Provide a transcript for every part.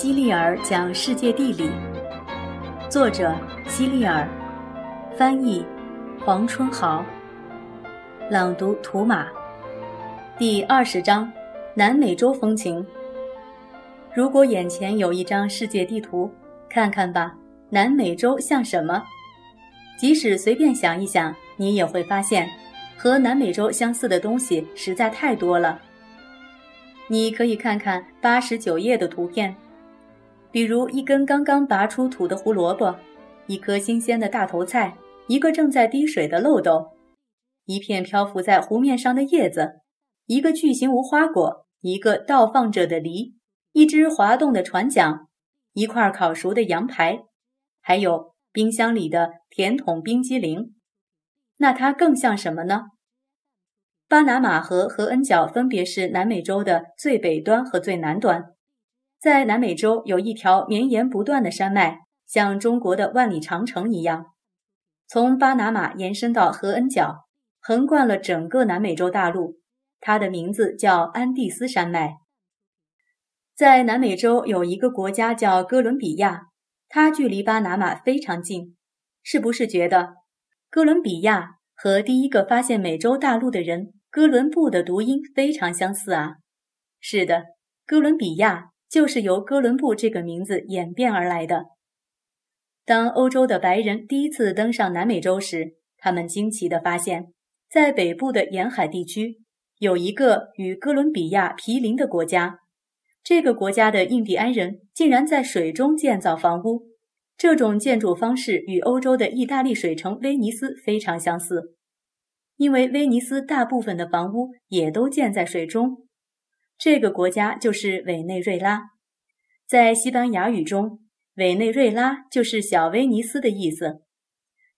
希利尔讲世界地理，作者希利尔，翻译黄春豪，朗读图马。第二十章：南美洲风情。如果眼前有一张世界地图，看看吧，南美洲像什么？即使随便想一想，你也会发现，和南美洲相似的东西实在太多了。你可以看看八十九页的图片。比如一根刚刚拔出土的胡萝卜，一颗新鲜的大头菜，一个正在滴水的漏斗，一片漂浮在湖面上的叶子，一个巨型无花果，一个倒放着的梨，一只滑动的船桨，一块烤熟的羊排，还有冰箱里的甜筒冰激凌。那它更像什么呢？巴拿马河和恩角分别是南美洲的最北端和最南端。在南美洲有一条绵延不断的山脉，像中国的万里长城一样，从巴拿马延伸到合恩角，横贯了整个南美洲大陆。它的名字叫安第斯山脉。在南美洲有一个国家叫哥伦比亚，它距离巴拿马非常近。是不是觉得哥伦比亚和第一个发现美洲大陆的人哥伦布的读音非常相似啊？是的，哥伦比亚。就是由哥伦布这个名字演变而来的。当欧洲的白人第一次登上南美洲时，他们惊奇地发现，在北部的沿海地区有一个与哥伦比亚毗邻的国家。这个国家的印第安人竟然在水中建造房屋，这种建筑方式与欧洲的意大利水城威尼斯非常相似，因为威尼斯大部分的房屋也都建在水中。这个国家就是委内瑞拉，在西班牙语中，委内瑞拉就是小威尼斯的意思。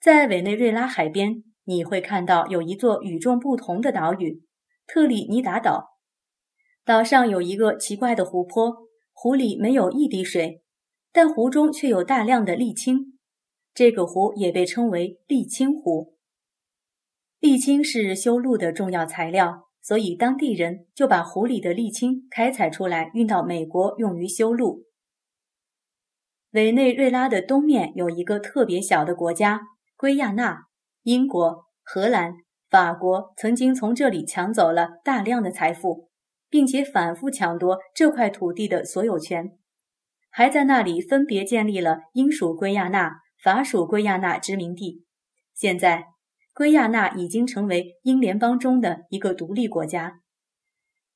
在委内瑞拉海边，你会看到有一座与众不同的岛屿——特立尼达岛。岛上有一个奇怪的湖泊，湖里没有一滴水，但湖中却有大量的沥青。这个湖也被称为沥青湖。沥青是修路的重要材料。所以，当地人就把湖里的沥青开采出来，运到美国用于修路。委内瑞拉的东面有一个特别小的国家——圭亚那。英国、荷兰、法国曾经从这里抢走了大量的财富，并且反复抢夺这块土地的所有权，还在那里分别建立了英属圭亚那、法属圭亚那殖民地。现在。圭亚那已经成为英联邦中的一个独立国家。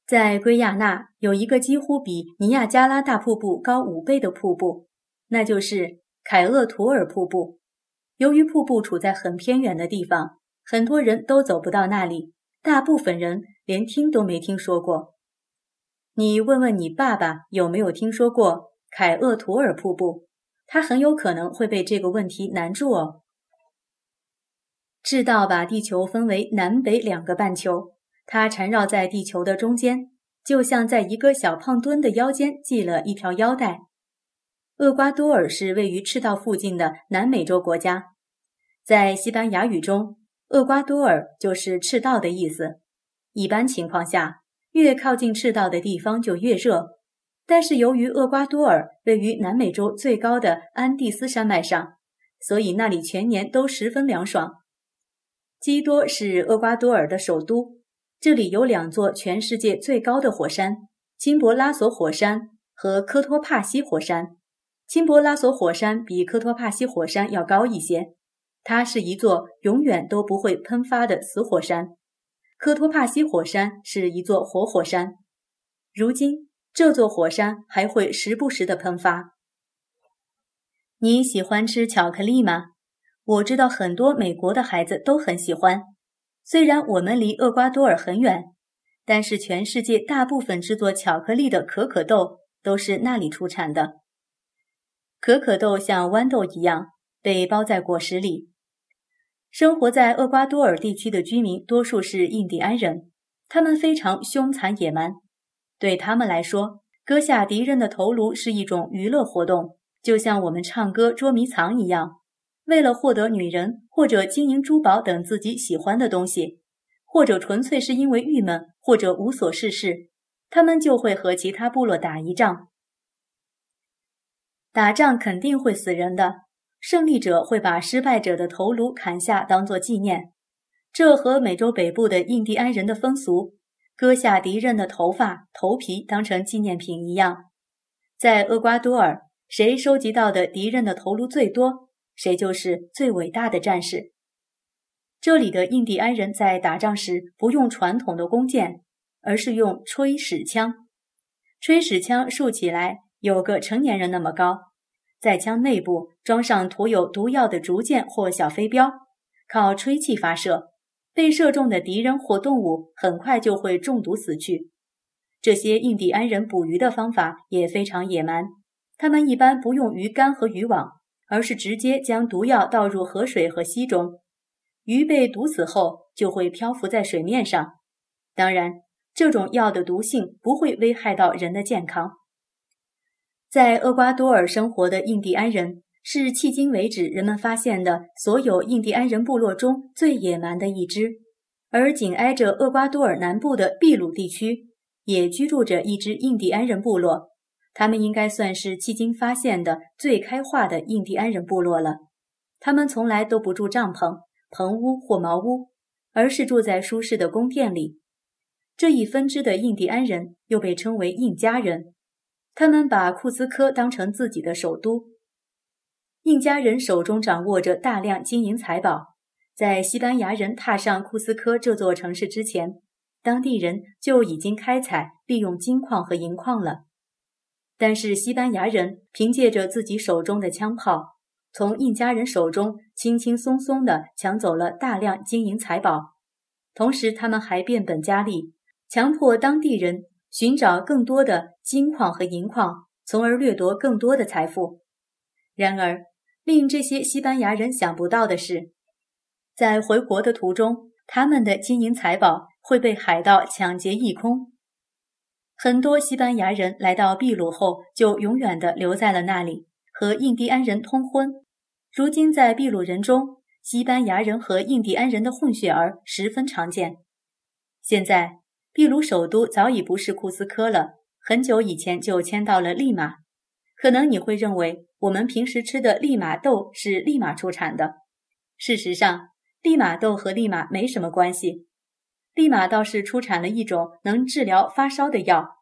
在圭亚那有一个几乎比尼亚加拉大瀑布高五倍的瀑布，那就是凯厄图尔瀑布。由于瀑布处在很偏远的地方，很多人都走不到那里，大部分人连听都没听说过。你问问你爸爸有没有听说过凯厄图尔瀑布，他很有可能会被这个问题难住哦。赤道把地球分为南北两个半球，它缠绕在地球的中间，就像在一个小胖墩的腰间系了一条腰带。厄瓜多尔是位于赤道附近的南美洲国家，在西班牙语中，厄瓜多尔就是赤道的意思。一般情况下，越靠近赤道的地方就越热，但是由于厄瓜多尔位于南美洲最高的安第斯山脉上，所以那里全年都十分凉爽。基多是厄瓜多尔的首都，这里有两座全世界最高的火山：钦博拉索火山和科托帕西火山。钦博拉索火山比科托帕西火山要高一些，它是一座永远都不会喷发的死火山。科托帕西火山是一座活火山，如今这座火山还会时不时的喷发。你喜欢吃巧克力吗？我知道很多美国的孩子都很喜欢。虽然我们离厄瓜多尔很远，但是全世界大部分制作巧克力的可可豆都是那里出产的。可可豆像豌豆一样被包在果实里。生活在厄瓜多尔地区的居民多数是印第安人，他们非常凶残野蛮。对他们来说，割下敌人的头颅是一种娱乐活动，就像我们唱歌捉迷藏一样。为了获得女人，或者金银珠宝等自己喜欢的东西，或者纯粹是因为郁闷，或者无所事事，他们就会和其他部落打一仗。打仗肯定会死人的，胜利者会把失败者的头颅砍下当做纪念。这和美洲北部的印第安人的风俗，割下敌人的头发、头皮当成纪念品一样。在厄瓜多尔，谁收集到的敌人的头颅最多，谁就是最伟大的战士。这里的印第安人在打仗时不用传统的弓箭，而是用吹矢枪。吹矢枪竖起来有个成年人那么高，在枪内部装上涂有毒药的竹箭或小飞镖，靠吹气发射。被射中的敌人或动物很快就会中毒死去。这些印第安人捕鱼的方法也非常野蛮，他们一般不用鱼竿和渔网，而是直接将毒药倒入河水和溪中。鱼被毒死后就会漂浮在水面上。当然，这种药的毒性不会危害到人的健康。在厄瓜多尔生活的印第安人是迄今为止人们发现的所有印第安人部落中最野蛮的一支，而紧挨着厄瓜多尔南部的秘鲁地区也居住着一支印第安人部落，他们应该算是迄今发现的最开化的印第安人部落了。他们从来都不住帐篷。棚屋或茅屋，而是住在舒适的宫殿里。这一分支的印第安人又被称为印加人，他们把库斯科当成自己的首都。印加人手中掌握着大量金银财宝，在西班牙人踏上库斯科这座城市之前，当地人就已经开采利用金矿和银矿了。但是西班牙人凭借着自己手中的枪炮。从印加人手中轻轻松松地抢走了大量金银财宝，同时他们还变本加厉，强迫当地人寻找更多的金矿和银矿，从而掠夺更多的财富。然而，令这些西班牙人想不到的是，在回国的途中，他们的金银财宝会被海盗抢劫一空。很多西班牙人来到秘鲁后，就永远地留在了那里，和印第安人通婚。如今，在秘鲁人中，西班牙人和印第安人的混血儿十分常见。现在，秘鲁首都早已不是库斯科了，很久以前就迁到了利马。可能你会认为，我们平时吃的利马豆是利马出产的。事实上，利马豆和利马没什么关系。利马倒是出产了一种能治疗发烧的药。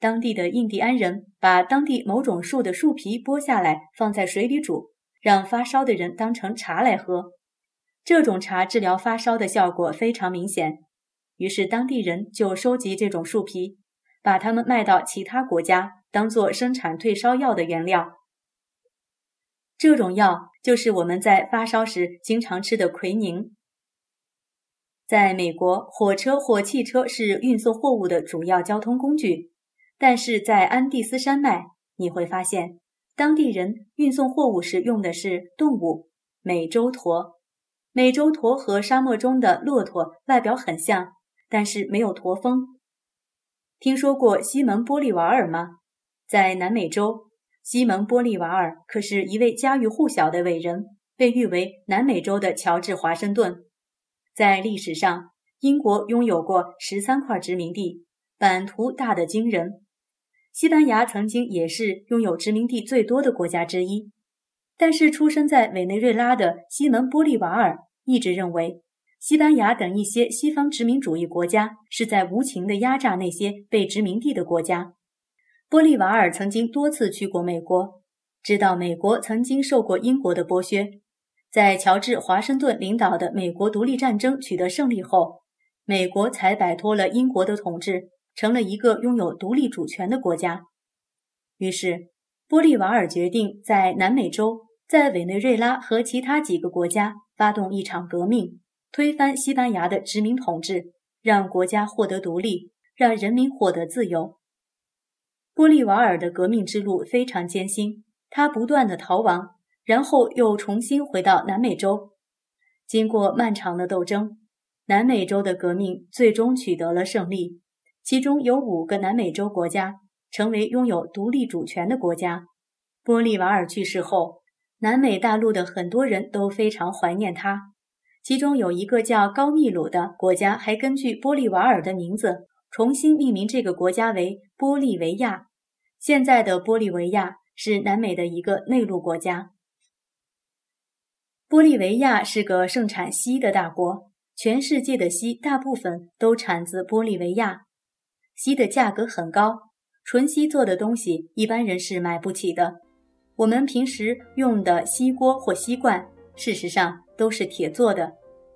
当地的印第安人把当地某种树的树皮剥下来，放在水里煮。让发烧的人当成茶来喝，这种茶治疗发烧的效果非常明显。于是当地人就收集这种树皮，把它们卖到其他国家，当做生产退烧药的原料。这种药就是我们在发烧时经常吃的奎宁。在美国，火车或汽车是运送货物的主要交通工具，但是在安第斯山脉，你会发现。当地人运送货物时用的是动物美洲驼。美洲驼和沙漠中的骆驼外表很像，但是没有驼峰。听说过西蒙·波利瓦尔吗？在南美洲，西蒙·波利瓦尔可是一位家喻户晓的伟人，被誉为南美洲的乔治·华盛顿。在历史上，英国拥有过十三块殖民地，版图大得惊人。西班牙曾经也是拥有殖民地最多的国家之一，但是出生在委内瑞拉的西蒙·玻利瓦尔一直认为，西班牙等一些西方殖民主义国家是在无情地压榨那些被殖民地的国家。玻利瓦尔曾经多次去过美国，知道美国曾经受过英国的剥削。在乔治·华盛顿领导的美国独立战争取得胜利后，美国才摆脱了英国的统治。成了一个拥有独立主权的国家。于是，玻利瓦尔决定在南美洲，在委内瑞拉和其他几个国家发动一场革命，推翻西班牙的殖民统治，让国家获得独立，让人民获得自由。玻利瓦尔的革命之路非常艰辛，他不断的逃亡，然后又重新回到南美洲。经过漫长的斗争，南美洲的革命最终取得了胜利。其中有五个南美洲国家成为拥有独立主权的国家。玻利瓦尔去世后，南美大陆的很多人都非常怀念他。其中有一个叫高密鲁的国家，还根据玻利瓦尔的名字重新命名这个国家为玻利维亚。现在的玻利维亚是南美的一个内陆国家。玻利维亚是个盛产锡的大国，全世界的锡大部分都产自玻利维亚。锡的价格很高，纯锡做的东西一般人是买不起的。我们平时用的锡锅或锡罐，事实上都是铁做的，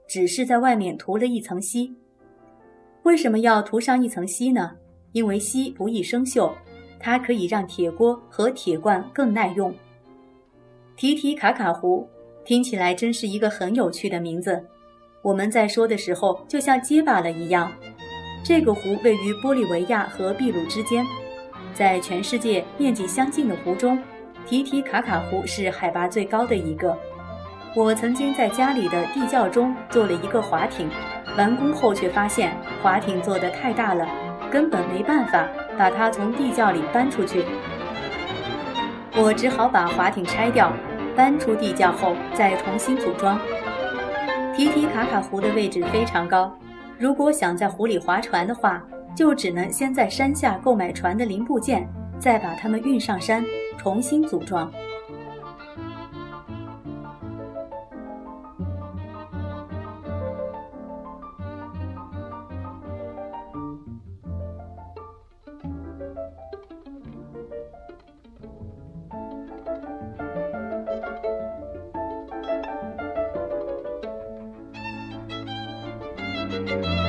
只是在外面涂了一层锡。为什么要涂上一层锡呢？因为锡不易生锈，它可以让铁锅和铁罐更耐用。提提卡卡湖。听起来真是一个很有趣的名字。我们在说的时候，就像结巴了一样。这个湖位于玻利维亚和秘鲁之间，在全世界面积相近的湖中，提提卡卡湖是海拔最高的一个。我曾经在家里的地窖中做了一个滑艇，完工后却发现滑艇做的太大了，根本没办法把它从地窖里搬出去。我只好把滑艇拆掉。搬出地窖后再重新组装。提提卡卡湖的位置非常高，如果想在湖里划船的话，就只能先在山下购买船的零部件，再把它们运上山，重新组装。Música